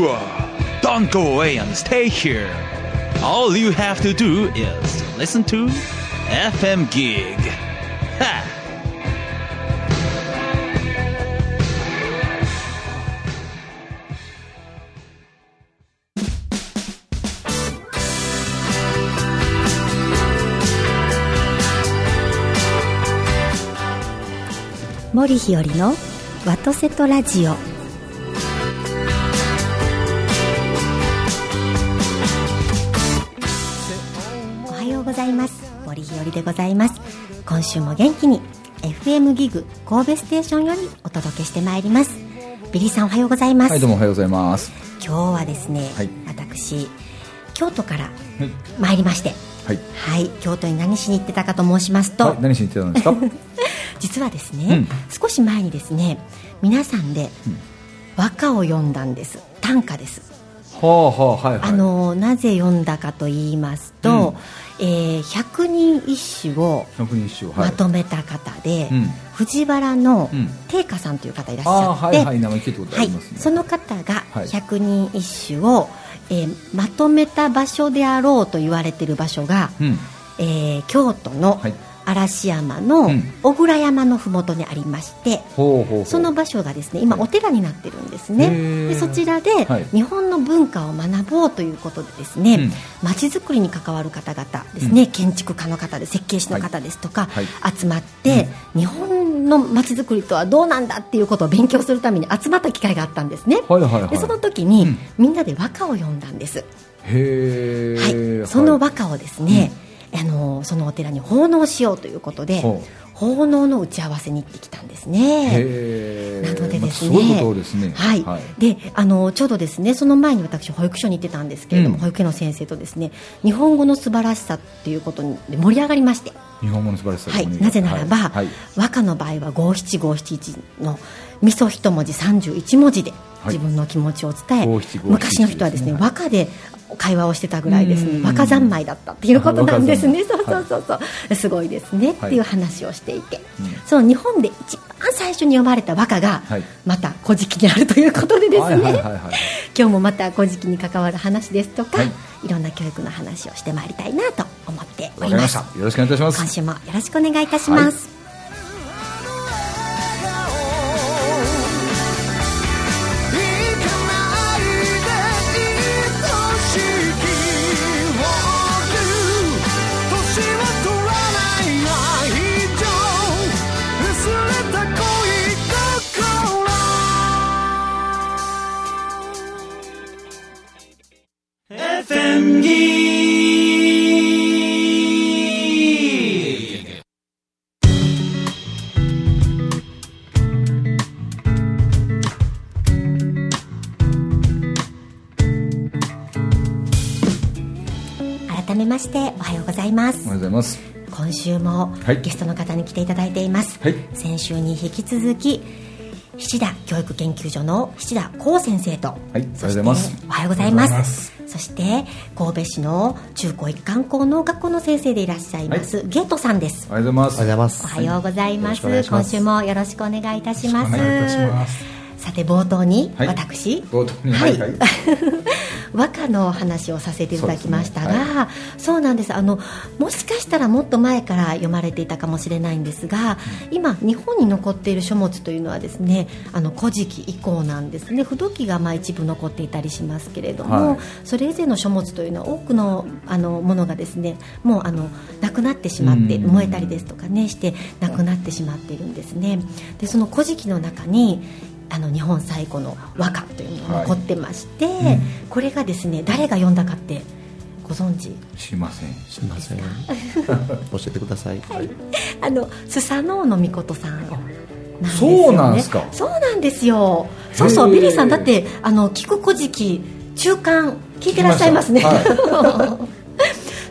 Sure! Don't go away and stay here. All you have to do is listen to FM Gig. Ha! 森日和のワトセトラジオ森日和でございます。今週も元気に FM ギグ神戸ステーションよりお届けしてまいります。ビリーさんおはようございます、はい、どうもおはようございます。今日はですね、はい。私京都からはい。参りまして。はい。はい。京都に何しに行ってたかと申しますと、はい、何しに行ってたんですか？実はですね、少し前にですね皆さんで和歌を読んだんです。短歌です、はあはあはいはい。あのなぜ読んだかと言いますと、えー百人一首を。まとめた方で、うん藤原のうん定家さんという方いらっしあゃって、あはいはい名前聞いたことあはい。その方がはい百人一首を、えーまとめた場所であろうと言われている場所が、うん。えー京都のはい嵐山のうん。小倉山のふもとにありまして、ほうほうほう。その場所がですね今お寺になってるんですね、でそちらではい。日本の文化を学ぼうということでですねうん。まち、づくりに関わる方々ですね、建築家の方で設計士の方ですとか、はい。集まって、日本のまちづくりとはどうなんだっていうことを勉強するために集まった機会があったんですね、はいはいはい。でその時に、うん。みんなで和歌を読んだんです。はい、その和歌をですね、あのそのお寺に奉納しようということでほ奉納の打ち合わせに行ってきたんですうね。なのでですね、まあすごいことですね。はい、であのちょうどですねその前に私保育所に行ってたんですけれども、うん。保育園の先生とですね日本語の素晴らしさっていうことで盛り上がりまして、日本語の素晴らしさはい、なぜならば、はい。はい。和歌の場合は五七五七一の味噌一文字31文字ではい。自分の気持ちを伝え、昔の人はですねですね和歌で会話をしてたぐらいですうん。ね和歌三昧だったっていうことなんですね。あそう和そうそう。そう、すごいですねっていう話をしていて、うん。その日本で一番最初に読まれた和歌が、はい。また「古事記」にあるということでですね、はいはいはいはい。今日もまた古事記に関わる話ですとか、はい。い、ろんな教育の話をしてまいりたいなと思っております。した。よろしくお願いいたします。今週もよろしくお願いいたします、います。今週もはい。ゲストの方に来ていただいています、はい。先週に引き続き七田教育研究所の七田光先生と、はいおはようございます。おはようございます。そして神戸市の中高一貫校の学校の先生でいらっしゃいます、ゲートさんです。おはようございます。おはようございます。おはようございます,、よろしくお願いします。今週もよろしくお願いいたしますさて冒頭にはい。私、はい、はい。はい。和歌のお話をさせていただきましたがそうですねそう,、なんです。あのもしかしたらもっと前から読まれていたかもしれないんですが、今日本に残っている書物というのはですね「あの古事記」以降なんですね。不土記がまあ一部残っていたりしますけれども、はい。それ以前の書物というのは多くのあのものがですねもうあのなくなってしまってうん。燃えたりですとかねしてなくなってしまっているんですね。でその古事記の中にあの日本最古の和歌というのが残ってまして、うんこれがですね誰が読んだかってご存知？しません。すみません。教えてください。あのスサノオノミコトさんなんですそうなんですか。そうなんですよ。そうそうビリーさんだってあの聞く古事記中間聞いてらっしゃいますね、聞き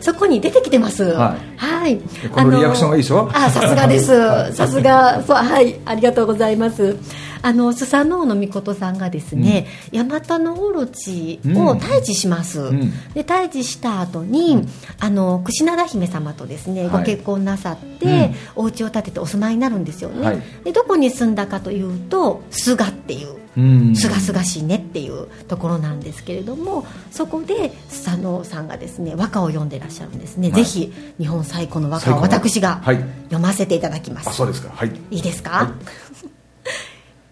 そこに出てきてます。はい。はい。このリアクションがいいでしょ？あさすがです。はい。さすが。そうはい。ありがとうございますあのスサノオノミコトさんがですね、ヤマタノオロチを退治します、ん。で退治した後に、あの櫛灘姫様とですね、はい。ご結婚なさって、お家を建ててお住まいになるんですよね、はい。でどこに住んだかというと菅っていううん。すがすがしいねっていうところなんですけれどもそこでスサノオさんがですね和歌を読んでらっしゃるんですね、はい。ぜひ日本最古の和歌を私がはい。読ませていただきます、あそうですか。はい。いいですか、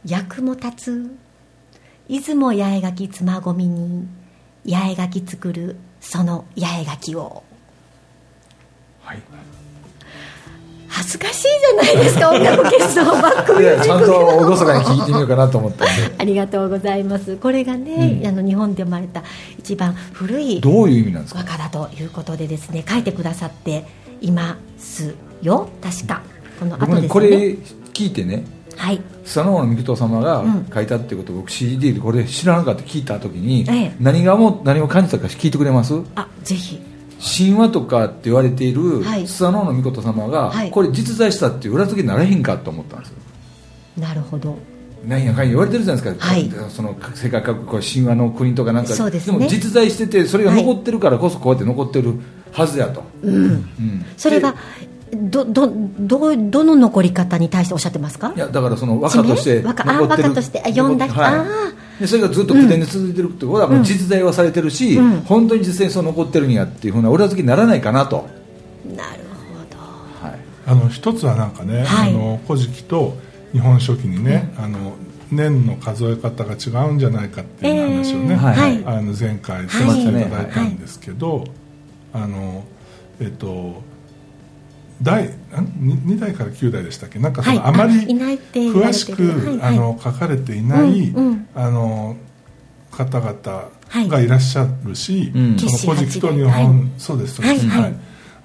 役も立つ。出雲八重垣つまごみに八重垣作るその八重垣を。はい。恥ずかしいじゃないですか音楽決勝バックミいやちゃんュージックと厳かに聞いてみようかなと思ったんで。ありがとうございます。これがね、うん。あの日本で生まれた一番古いどういう意味なんですか？和歌だということでですね書いてくださっていますよ。確か。この後ですねこれ聞いてねはい。スサノオノミキト様がうん。書いたっていうことを僕 CD でこれ知らなかった聞いた時にええ。何がも何を感じたか聞いてくれます？あぜひ。神話とかって言われているはい。スサノオノミコト様がはい。これ実在したっていう裏付けにならへんかと思ったんですよ。なるほど。なんやかんや言われてるじゃないですか、はい。その世界各国神話の国とかなんか。そうですね。も実在しててそれが残ってるからこそこうやって残ってるはずやと、うん。うん。それがどどどどの残り方に対しておっしゃってますか？いやだからその和歌として地名？和歌あ和歌として。あ読んだ残っはい。あでそれがずっと古典で続いてるってことはもう実在はされてるし、うん。本当に実際にそう残ってるんやっていうふうな裏付けにならないかなと、なるほはい、あの一つはなんかね、はい。あの古事記と日本書紀にね、あの年の数え方が違うんじゃないかっていう話をね、えーはい。はい。あの前回させていただいたんですけど、あのえっと第んに2代から9代でしたっけ？なんかその、はい。あまり詳しく、はいはい。あの書かれていない、うんうん。あの方々はい。がいらっしゃるし、うん。その古事記と日本、はい。そうですそうです、はいはい。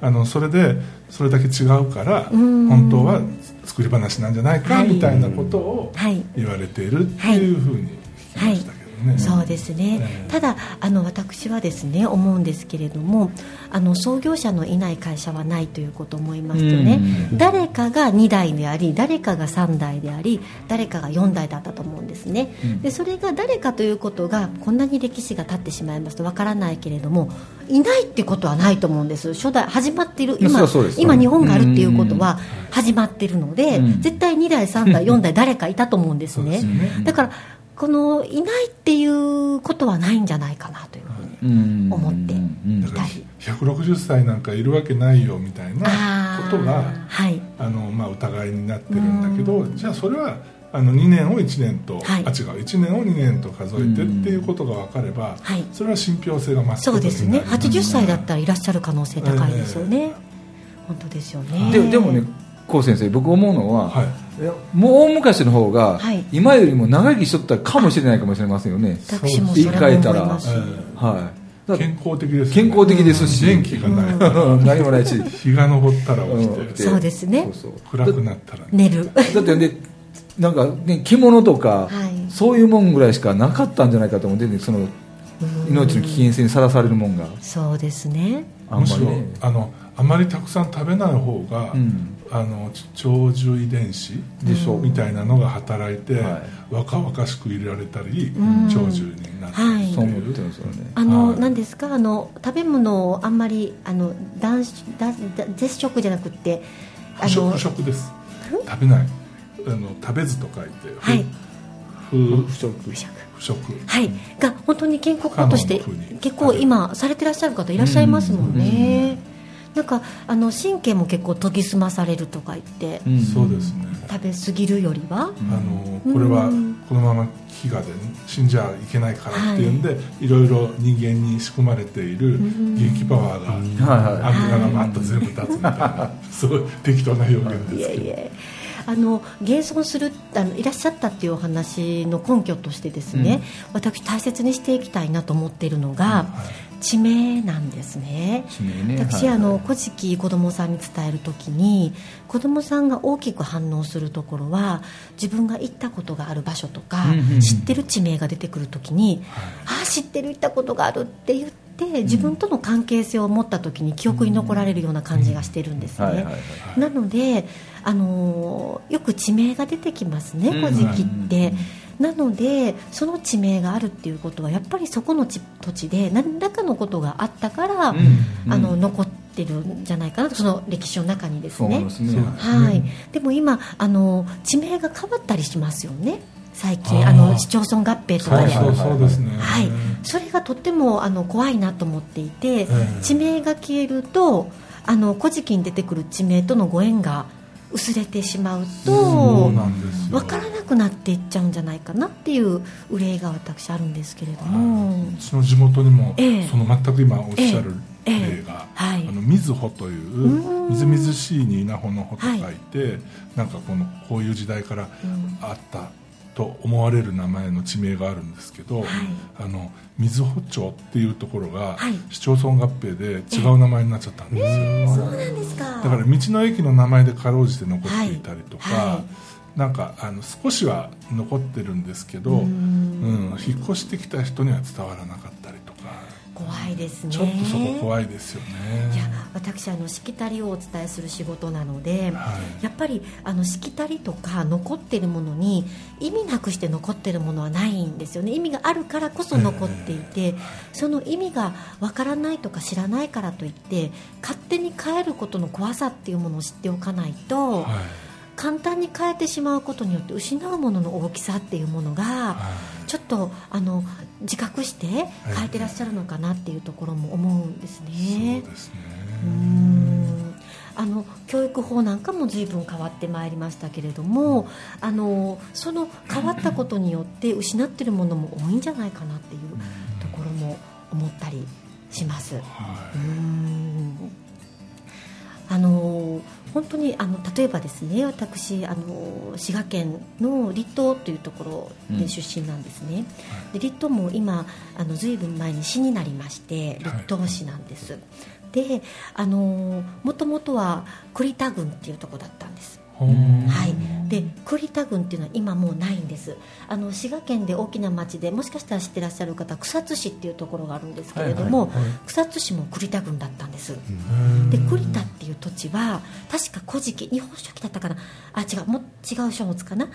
あのそれでそれだけ違うからうん。本当は作り話なんじゃないかはい。みたいなことをはい。言われているっていうふうに聞きましたけどね、そうですね、ええただあの私はですね思うんですけれどもあの創業者のいない会社はないということを思いますとね、誰かが2代であり誰かが3代であり誰かが4代だったと思うんですね、うん。でそれが誰かということがこんなに歴史が経ってしまいますとわからないけれどもいないってことはないと思うんです。初代始まっている今今日本があるっていうことは始まってるので、うん。絶対2代3代4代誰かいたと思うんですね。ね。だからこのいないっていうことはないんじゃないかなというふうに思っていたり。160歳なんかいるわけないよみたいなことがはい。あの、まあ、疑いになってるんだけどじゃあそれはあの2年を1年と、はい。あ違う1年を2年と数えてっていうことが分かれば、はい。それは信憑性が増すそうですね。ことになります80歳だったらいらっしゃる可能性高いですよね、本当ですよね。ででもね高先生僕思うのは、はいもう大昔の方が、はい。今よりも長生きしとったかもしれないかもしれませんよね。言い換えたら。はい。健康的ですよね。健康的ですし。元気がない、何もないし。日が昇ったら起きて、うんそうですね。そうそう。暗くなったら、寝る。だってねなんかね着物とか、はい。そういうもんぐらいしかなかったんじゃないかと思ってねその命の危険性にさらされるもんが。そうですね。あんむしろまりねあのあまりたくさん食べない方が、うん。あの長寿遺伝子でしょ。うみたいなのが働いて、は若々しくいられたり、ん。長寿になったはい。りそう思ってるんですよね。あの、はい。何ですか？あの食べ物をあんまりあの断断絶食じゃなくってあ不食食です。食べない。あの食べずと書いてはい。不不食。不食。不食。はい、が本当に健康法として結構今されてらっしゃる方いらっしゃいますもんね、なんかあの神経も結構研ぎ澄まされるとか言って、うん。そうですね。食べ過ぎるよりは、あのこれはうんこのまま飢餓で死んじゃいけないからっていうんで、い、ろいろ人間に仕組まれている元気パワーが、はいはい。油がバッと全部立つみたいな、すごい適当な表現いですけど。えいえあの現存するあのいらっしゃったっていうお話の根拠としてですね、私大切にしていきたいなと思っているのが、地名なんですね。ね。私、はいあの古事記子供さんに伝える時に子供さんが大きく反応するところは自分が行ったことがある場所とか、うんうんうん。知ってる地名が出てくる時に、ああ知ってる行ったことがあるって言って自分との関係性を持った時に記憶に残られるような感じがしてるんですね。はいはいはいなので、あのーよく地名が出てきますね「古事記」って。なのでその地名があるっていうことはやっぱりそこの地土地で何らかのことがあったから、うん。あの残ってるんじゃないかなとその歴史の中にですね。そうですね。はい、でも今あの地名が変わったりしますよね。最近あの市町村合併とかで。そうそうそうですね。はい、それがとってもあの怖いなと思っていて、え。地名が消えるとあの古事記に出てくる地名とのご縁が薄れてしまうそとうなんですよ。分からなくなっていっちゃうんじゃないかなっていう憂いが私あるんですけれども、うちの地元にも、ええ。その全く今おっしゃるええ例が、はい。あのみずほといううん。みずみずしいに稲穂の穂と書いて、なんかこのこういう時代からうんあったと思われる名前の地名があるんですけど、はい。あの瑞穂町っていうところが、はい。市町村合併で違う名前になっちゃったんです。よ、そうなんですか。だから道の駅の名前でかろうじて残っていたりとか、はい。はい。なんかあの少しは残ってるんですけど、うん。引っ越してきた人には伝わらなかっ怖いですね。ちょっとそこ怖いですよね。いや私あのしきたりをお伝えする仕事なので、はい。やっぱりあのしきたりとか残っているものに意味なくして残っているものはないんですよね。意味があるからこそ残っていて、その意味がわからないとか知らないからといって勝手に変えることの怖さっていうものを知っておかないと、はい簡単に変えてしまうことによって失うものの大きさっていうものが、はい。ちょっとあの自覚して変えてらっしゃるのかなっていうところも思うんですね。そうですね。うーん。あの教育法なんかも随分変わってまいりましたけれどもあのその変わったことによって失っているものも多いんじゃないかなっていうところも思ったりします。うーん。あの本当にあの例えばですね私あの滋賀県の栗東というところで出身なんですね、で栗東も今あの随分前に市になりまして栗東市なんです、であのもともとは栗田郡っていうところだったんですはい、で栗田郡っていうのは今もうないんです。あの滋賀県で大きな町でもしかしたら知ってらっしゃる方は草津市っていうところがあるんですけれども、草津市も栗田郡だったんです、で栗田っていう土地は確か古事記日本書紀だったかな。あ違うもう違う書物かな。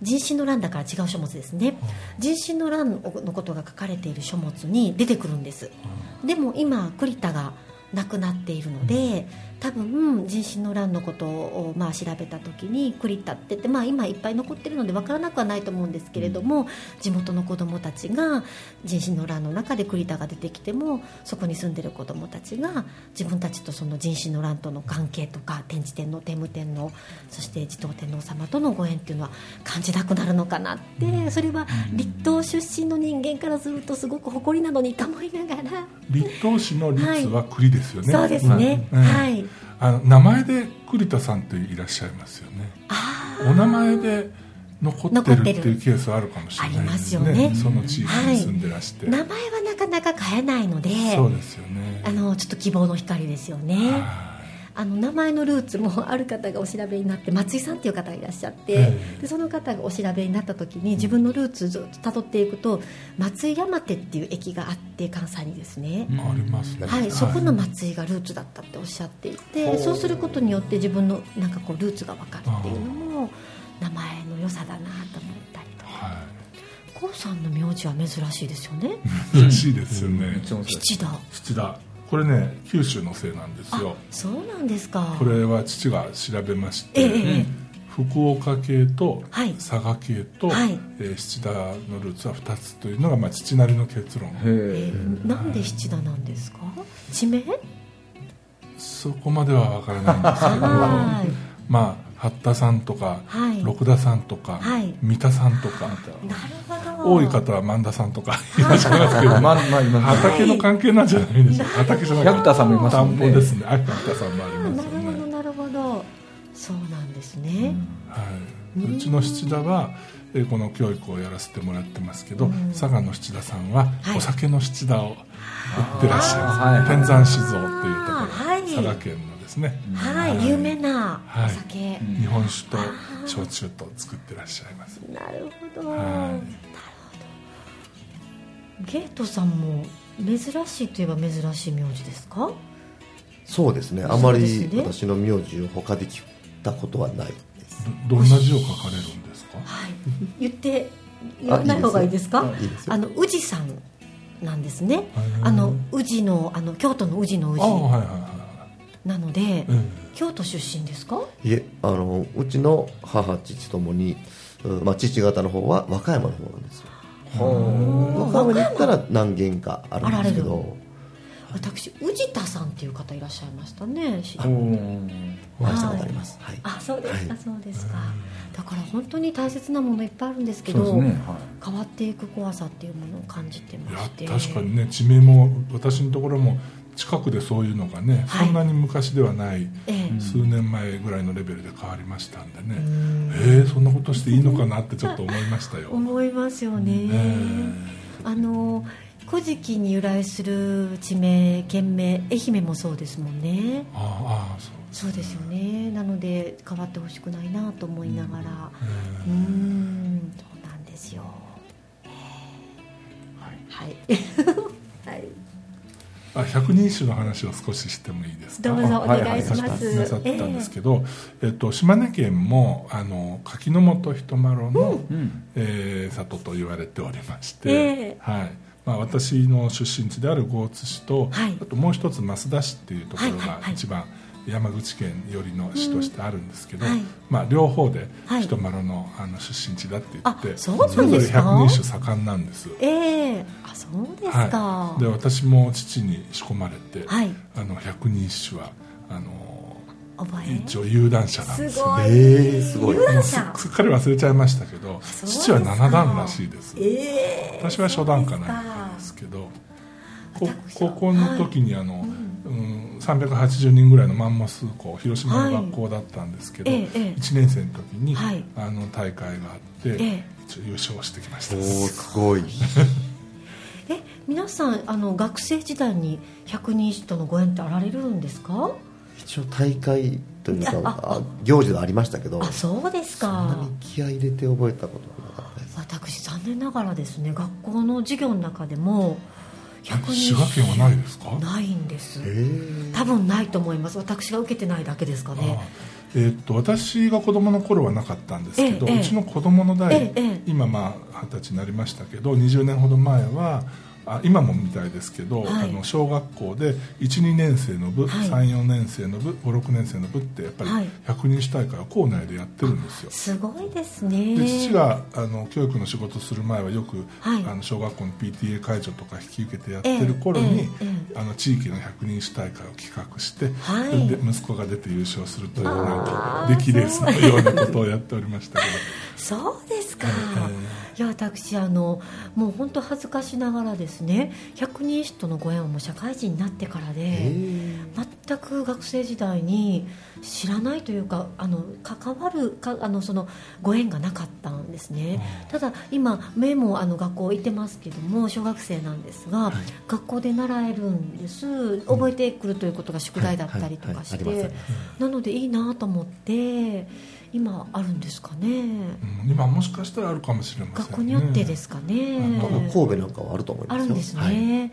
人心の乱だから違う書物ですね。人心の乱のことが書かれている書物に出てくるんです。でも今栗田がなくなっているので多分人心の乱のことをまあ調べた時に栗田って言って、まあ、今いっぱい残ってるので分からなくはないと思うんですけれども、地元の子どもたちが人心の乱の中で栗田が出てきてもそこに住んでる子どもたちが自分たちとその人心の乱との関係とか天智天皇天武天皇そして持統天皇様とのご縁っていうのは感じなくなるのかなってそれは立東出身の人間からするとすごく誇りなのにと思いながら。立東市の立は栗ですよね、そうですね、うんはいあの名前で栗田さんっていらっしゃいますよね。あお名前で残ってる残っていうケースはあるかもしれないですね。ありますよね。その地域に住んでらして、名前はなかなか変えないのでそうですよね。あのちょっと希望の光ですよね。はあの名前のルーツもある方がお調べになって松井さんっていう方がいらっしゃって、ええ。でその方がお調べになった時に自分のルーツずっと辿っていくと松井山手っていう駅があって関西にですね、いありますね。はい、そこの松井がルーツだったっておっしゃっていて、そうすることによって自分のなんかこうルーツが分かるっていうのも名前の良さだなと思ったりとか。はコウさんの名字は珍しいですよね。い嬉しいですよね、うです。七田七田これね九州のせいなんですよ。そうなんですか。これは父が調べましええて、ええ。福岡系とはい。佐賀系と、はい。えー七田のルーツは2つというのが、まあ、父なりの結論。なんで七田なんですか？地名？そこまでは分からないんですけど。はい。まあ八田さんとか、はい。六田さんとか、はい。三田さんとか。なるほど。多い方は万田さんとかい。らっしゃいますけど、まあまあ今畑の関係なんじゃないでしょうか畑じゃなくて百田さんもいます。田もんねんぼですね。あ百田さんもありあますよなるほどね、なるほど。そうなんですね、はい、うちの七田はえーこの教育をやらせてもらってますけど、うん。佐賀の七田さんははい。お酒の七田を売ってらっしゃいます、はい。天山酒造っていうところ、はい。佐賀県のですね、はい有名なはい。お酒、日本酒と焼酎と作ってらっしゃいます。なるほど、はい。なるほど。ゲートさんも珍しいといえば珍しい名字ですか？そうですね。あまり私の名字を他で聞いたことはないです。どどんな字を書かれるんですか？はい。言って言わない方がいいですか？いいですよ。あの宇治さんなんですね。ーあの宇治のあの京都の宇治の宇ああはい治はいはなのでいはい、京都出身ですか？いえあのうちの母父ともに、うんまあ、父方の方は和歌山の方なんですよ。和歌山に行ったら何軒かあるんですけど。私宇治田さんっていう方いらっしゃいましたね。しお会いしたことあります、はい。あそうですか、はい。そうですか。だから本当に大切なものいっぱいあるんですけどね、は変わっていく怖さっていうものを感じていまして。や確かにね地名も私のところも近くでそういうのがね、はい。そんなに昔ではないええ。数年前ぐらいのレベルで変わりましたんでね、えー、そんなことしていいのかなってちょっと思いましたよ、思いますよね、えあの古事記に由来する地名県名愛媛もそうですもんね。ああそう。そうですよね。なので変わってほしくないなと思いながら。えうーん。そうなんですよ。はい。はい あ百人一首の話を少ししてもいいですか？どうぞおはい願いします、なさったんですけど、えっと、島根県もあの柿の本人麻呂の、いうん。えー里と言われておりまして、ええ。はい。まあ、私の出身地である江津市と、はい。あともう一つ増田市っていうところはいはいはい。が一番山口県寄りの市としてあるんですけど、うんはい。まあ、両方ではい。人丸のあの出身地だって言って、あそうなんですか？れぞれ百人一首盛んなんです。ええ。あそうですか。はい、で私も父に仕込まれて、はい。あの百人一首はあの一応有段者なんです。すよごい、えー、すごい。すっかり忘れちゃいましたけど父は七段らしいです。ええ。私は初段かなんですけど高校の時にあの、うん380人ぐらいのマンモス校広島の学校だったんですけど、はい。ええええ。1年生の時に、はい。あの大会があって、優勝してきました。すごい。え皆さんあの学生時代に百人一首とのご縁ってあられるんですか？一応大会というかああ。あ行事がありましたけどあそうですそんなかに気合い入れて覚えたことがなかったです。私残念ながらですね学校の授業の中でも滋賀県はないですか？ないんです。え。ー、多分ないと思います。私が受けてないだけですかね。あえーっと私が子供の頃はなかったんですけど、ええうちの子供の代、ええええ。今まあ二十歳になりましたけど20年ほど前はあ今もみたいですけど、はい。あの小学校で12年生の部、はい。34年生の部56年生の部ってやっぱりはい。百人一首大会は校内でやってるんですよ、すごいですね。で父があの教育の仕事する前はよく、はい。あの小学校の PTA 会長とか引き受けてやってる頃に、ええええあの地域の百人一首大会を企画して、はい。で息子が出て優勝するというなんか出来レースのようなことをやっておりましたけど そうですか、いや私あのもう本当恥ずかしながらですね百人一首とのご縁はもう社会人になってからで、全く学生時代に知らないというかあの関わるかあのそのご縁がなかったんですね、ただ今目もあの学校行ってますけども小学生なんですが、学校で習えるんです。覚えてくるということが宿題だったりとかして。りますなのでいいなと思って今あるんですかね。うん。今もしかしたらあるかもしれませんね。学校によってですかね。多分神戸なんかはあると思いますよ。あるんですはい。ね、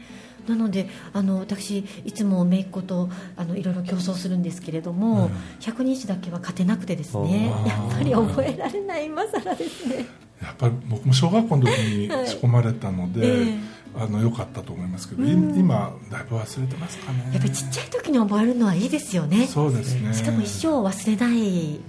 なのであの私いつも姪っ子とあのいろいろ競争するんですけれども、うん。百人一首だけは勝てなくてですね。やっぱり覚えられない今更ですね。やっぱり僕も小学校の時に仕込まれたので、ええ。あの良かったと思いますけど、いうん。今だいぶ忘れてますかね。やっぱりちっちゃい時に覚えるのはいいですよね。そうですね。しかも一生忘れない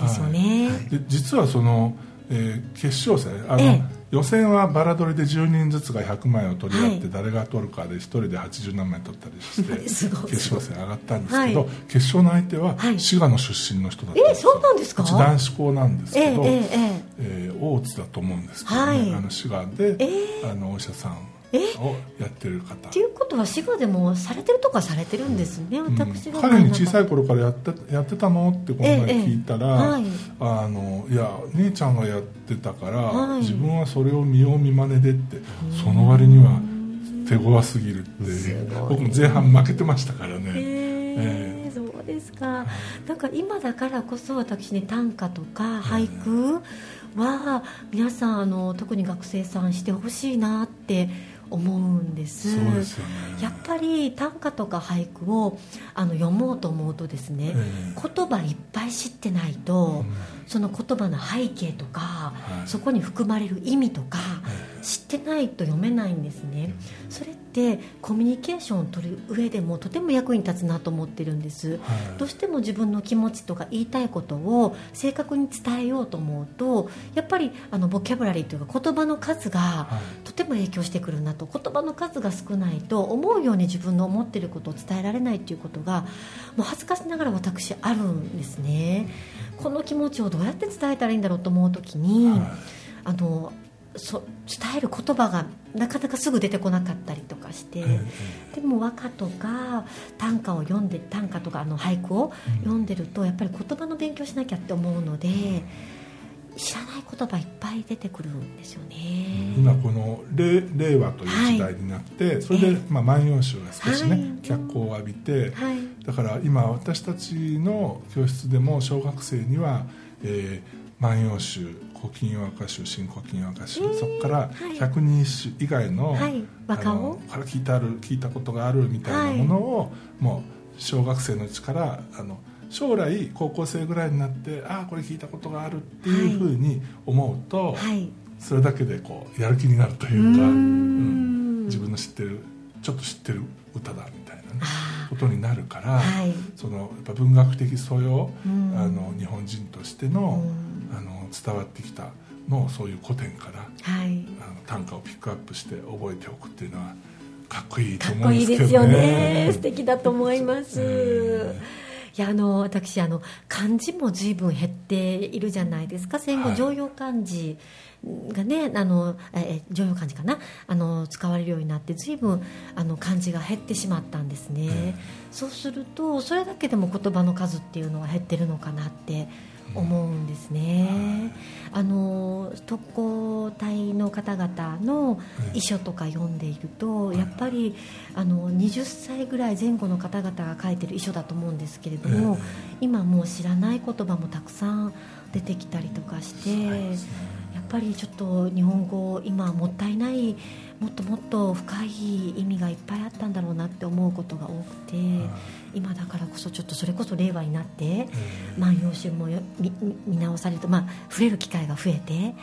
ですよね、で実はその、えー決勝戦あの、ええ。予選はバラ取りで10人ずつが100枚を取り合って、はい。誰が取るかで1人で80何枚取ったりして 決勝戦上がったんですけど、はい。決勝の相手ははい。滋賀の出身の人だったんです。よえそうなんですか？男子校なんですけど、えええー大津だと思うんですけどね、はい。あの滋賀で、えあのお医者さんえをやってる方。っていうことは滋賀でもされてるとかされてるんですね、うん。私が彼に小さいい頃からやってやってたの？ってこの前聞いたら、ええはいあのいや姉ちゃんがやってたから、はい。自分はそれを見よう見まねでってその割には手強すぎるって僕も前半負けてましたからね、えーそうですか。なんか今だからこそ私ね短歌とか俳句は皆さんあの特に学生さんしてほしいなって思うんです。ね。やっぱり短歌とか俳句をあの読もうと思うとですね、え言葉いっぱい知ってないと、その言葉の背景とか、はい。そこに含まれる意味とか、え知ってないと読めないんですね、それってコミュニケーションを取る上でもとても役に立つなと思ってるんです、はい。どうしても自分の気持ちとか言いたいことを正確に伝えようと思うとやっぱりあのボキャブラリーというか言葉の数がはい。とても影響してくるなと。言葉の数が少ないと思うように自分の思っていることを伝えられないということがもう恥ずかしながら私あるんですね。この気持ちをどうやって伝えたらいいんだろうと思う時に、はい。あのそ伝える言葉がなかなかすぐ出てこなかったりとかして、えでも和歌とか短歌を読んで短歌とかあの俳句を読んでるとやっぱり言葉の勉強しなきゃって思うので知らない言葉いっぱい出てくるんですよね。今この令令和という時代になって、それで、まあ、万葉集が少しね、はい。脚光を浴びて、はい。だから今私たちの教室でも小学生には「えー万葉集」「古今和歌集」「新古今和歌集」そこからはい。百人一首以外の,、はい。和歌を？あのから聞いてある聞いたことがあるみたいなものを、もう小学生のうちからあの将来高校生ぐらいになってああこれ聞いたことがあるっていうふうに思うと、はい。それだけでこうやる気になるというか、うーん。うん。自分の知ってるちょっと知ってる歌だみたいなねあことになるから、はい。そのやっぱ文学的素養、うん。あの日本人としての,、うん。あの伝わってきたのをそういう古典からはい。あの短歌をピックアップして覚えておくっていうのはかっこいいとかっ思うんですけどね。こいいですよね。素敵だと思います、えいやあの私あの漢字も随分減っているじゃないですか。戦後はい。常用漢字がね、あのえ常用漢字かな？あの使われるようになって随分あの漢字が減ってしまったんですね、え。そうするとそれだけでも言葉の数っていうのは減ってるのかなって思うんですね、あの特攻隊の方々の遺書とか読んでいると、やっぱりあの20歳ぐらい前後の方々が書いてる遺書だと思うんですけれども、今もう知らない言葉もたくさん出てきたりとかして、やっぱりちょっと日本語今もったいないもっともっと深い意味がいっぱいあったんだろうなって思うことが多くて、今だからこそちょっとそれこそ令和になって「万葉集」もよ見直されると、まあ、触れる機会が増えて。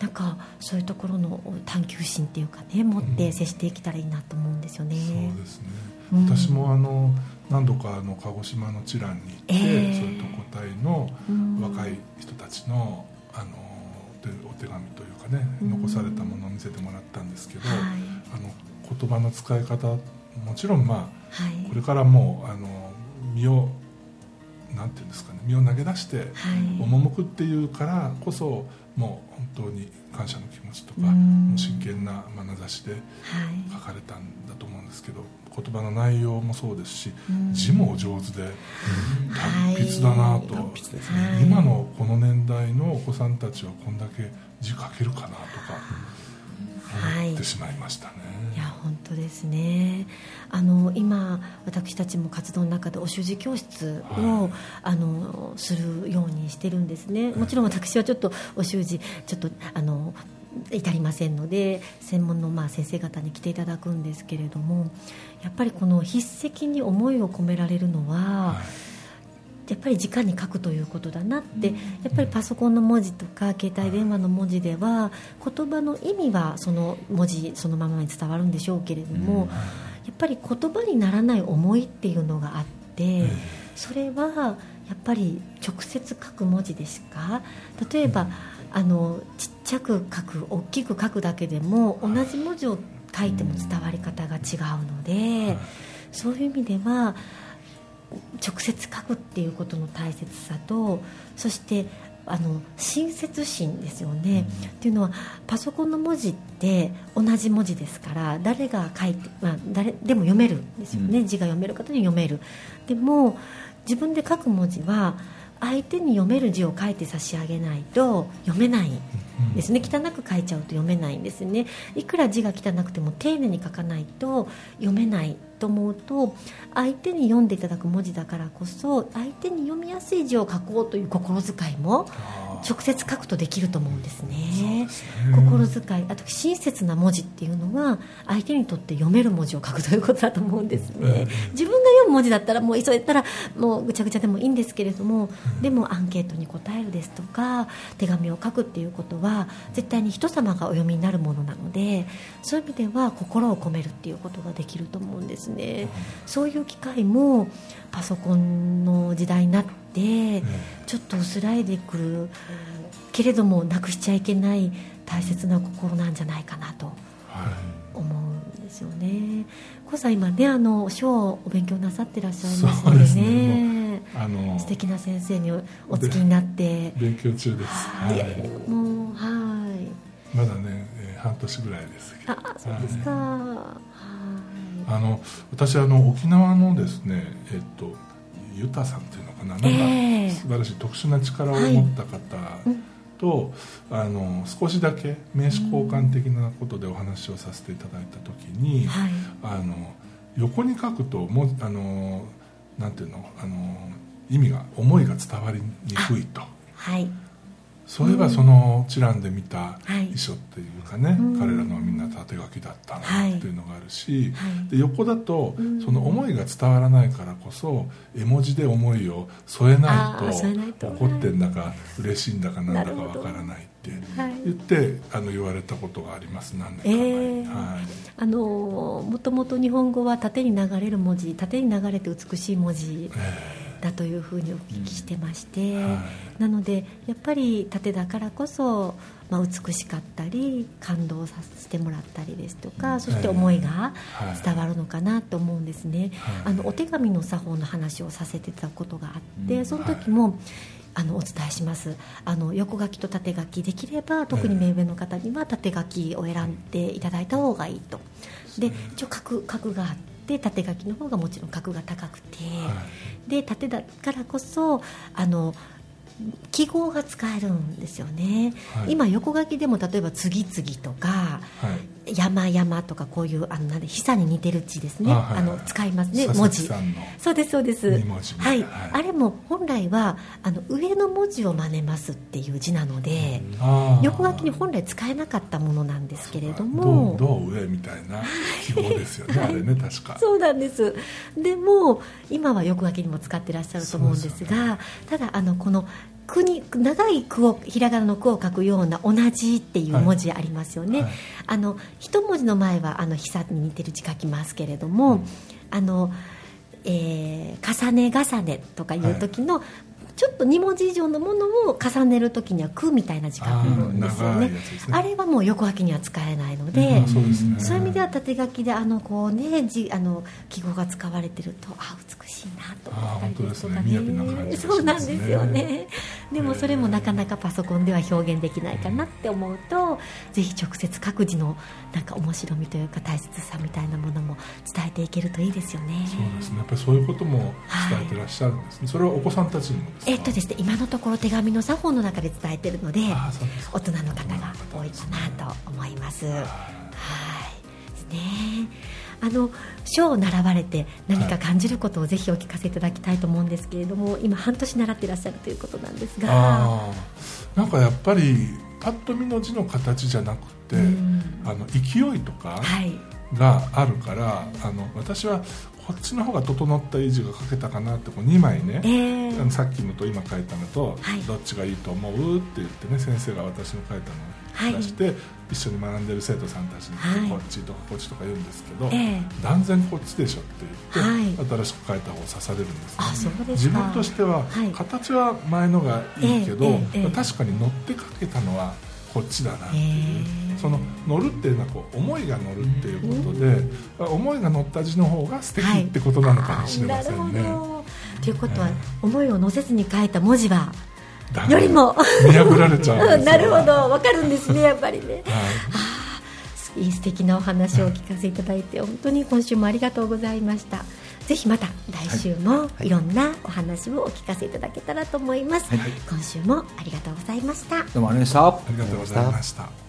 なんかそういうところの探求心っていうかね持って接していけたらいいなと思うんですよね。そうですね、うん。私もあの何度かあの鹿児島の知覧に行って、ええ。そういう特攻隊のうん。若い人たちのあのでお手紙というかねうん。残されたものを見せてもらったんですけど、はい。あの言葉の使い方もちろんまはい。あこれからもうあの身をなんていうんですかね身を投げ出してはい。赴くっていうからこそもう本当に感謝の気持ちとかうん。真剣な眼差しではい。書かれたんだと思うんですけど言葉の内容もそうですしうん。字もお上手ではい。達筆だなと、はい。今のこの年代のお子さんたちはこんだけ字書けるかなとかはい。思ってしまいましたね。いや本当ですね。あの今私たちも活動の中でお習字教室を、はい。あのするようにしてるんですね。もちろん私はちょっとお習字ちょっとあの至りませんので専門のまあ先生方に来ていただくんですけれどもやっぱりこの筆跡に思いを込められるのは、はいやっぱり直に書くということだなってやっぱりパソコンの文字とか携帯電話の文字では言葉の意味はその文字そのままに伝わるんでしょうけれども、やっぱり言葉にならない思いっていうのがあってそれはやっぱり直接書く文字でしか？例えばあのちっちゃく書く大きく書くだけでも同じ文字を書いても伝わり方が違うのでそういう意味では直接書くっていうことの大切さとそしてあの親切心ですよね、っていうのはパソコンの文字って同じ文字ですから誰が書いて、まあ、誰でも読めるんですよね、字が読める方に読める。でも自分で書く文字は相手に読める字を書いて差し上げないと読めないですね、汚く書いちゃうと読めないんですね。いくら字が汚くても丁寧に書かないと読めないと思うと相手に読んでいただく文字だからこそ相手に読みやすい字を書こうという心遣いも直接書くとできると思うんですね。心遣い。あと親切な文字っていうのは相手にとって読める文字を書くということだと思うんですね、自分が読む文字だったらもう急いだらもうぐちゃぐちゃでもいいんですけれども、でもアンケートに答えるですとか手紙を書くっていうことは絶対に人様がお読みになるものなのでそういう意味では心を込めるっていうことができると思うんですね、そういう機会もパソコンの時代になってちょっと薄らいでくるけれどもなくしちゃいけない大切な心なんじゃないかなと思うんですよね。コさん今ねあの書をお勉強なさってらっしゃいますのでねねあの素敵な先生にお付きになって。勉強中です。はい、もうはい。まだね、えー半年ぐらいですけど。あそうですか、はい。あの私あの沖縄のですねえっとユタさんっていうのかな。なんかええ素晴らしい特殊な力を持った方と、あの少しだけ名刺交換的なことでお話をさせていただいた時に、はい。あの横に書くともうあのなんていうの？あの意味が思いが伝わりにくいと。はいそういえばそのチランで見たはい。遺書っていうかね、うん。彼らのはみんな縦書きだったなはいっていうのがあるし、はい。で横だとうん。その思いが伝わらないからこそ絵文字で思いを添えないとと。怒ってんだか嬉しいんだかなんだかわからないってはい。言ってあの言われたことがあります何年か前に、えー。はい。あのもともと日本語は縦に流れる文字縦に流れて美しい文字だというふうにお聞きしてまして、はい。なのでやっぱり縦だからこそ、まあ、美しかったり感動させてもらったりですとかそして思いがはい。伝わるのかなと思うんですね、はい。あのお手紙の作法の話をさせていただくことがあって、その時も、あのお伝えします。あの横書きと縦書きできれば特に目上の方には縦書きを選んでいただいた方がいいと。で一応角角があって縦書きの方がもちろん角が高くて、で縦だからこそあの記号が使えるんですよね、はい。今横書きでも例えば次々とかはい。山々とかこういうあのなんで久に似てる字ですね。あ、の使いますね佐文字。そうですそうです。はい、はい。あれも本来はあの上の文字を真似ますっていう字なので、横書きに本来使えなかったものなんですけれども。どうどう上みたいな記号ですよね、あれね確か。そうなんです。でも今は横書きにも使ってらっしゃると思うんですがただあのこの句に長い句をひらがなの句を書くような同じっていう文字ありますよね、はい。あの一文字の前はあの久に似てる字書きますけれども、あのえー重ね重ねとかいう時の、ちょっと2文字以上のものを重ねる時には「く」みたいな字書くんですよね。ね。あれはもう横書きには使えないので、あそうですね。そういう意味では縦書きであのこうね字あの記号が使われてるとあ美しいなと思ったりですとかね。そうなんですよね。でもそれもなかなかパソコンでは表現できないかなって思うとぜひ直接各自のなんか面白みというか大切さみたいなものも伝えていけるといいですよね。そうですね。やっぱりそういうことも伝えてらっしゃるんですね、それはお子さんたちにもですか？えっとですね今のところ手紙の作法の中で伝えてるので大人の方が多いかなと思います。はい。ですね。あの書を習われて何か感じることをぜひお聞かせいただきたいと思うんですけれども、今半年習ってらっしゃるということなんですが。なんかやっぱりパッと見の字の形じゃなくて、うん。あの勢いとかはい。があるから、あの私はこっちの方が整ったいい字が書けたかなってこう2枚ね、えー。あのさっきのと今書いたのと、はい。どっちがいいと思うって言ってね先生が私の書いたのを出して、一緒に学んでる生徒さんたちに、はい。こっちとかこっちとか言うんですけど、ええ。断然こっちでしょって言って、は新しく書いた方を刺されるんですね。あそうですか。自分としては、はい。形は前のがいいけど、ええええ。確かに乗って書けたのはこっちだなっていう、ええその乗るっていうのはこう思いが乗るっていうことで、思いが乗った字の方が素敵はいってことなのかもしれませんね、あーなるほど。ということは、思いを乗せずに書いた文字はよりも。見破られちゃうんですよ。なるほど。わかるんですねやっぱりね。はい。いい素敵なお話をお聞かせいただいて本当に今週もありがとうございましたぜひまた来週もい。ろんなお話をお聞かせいただけたらと思います、今週もありがとうございました。どうもありがとうございましたありがとうございました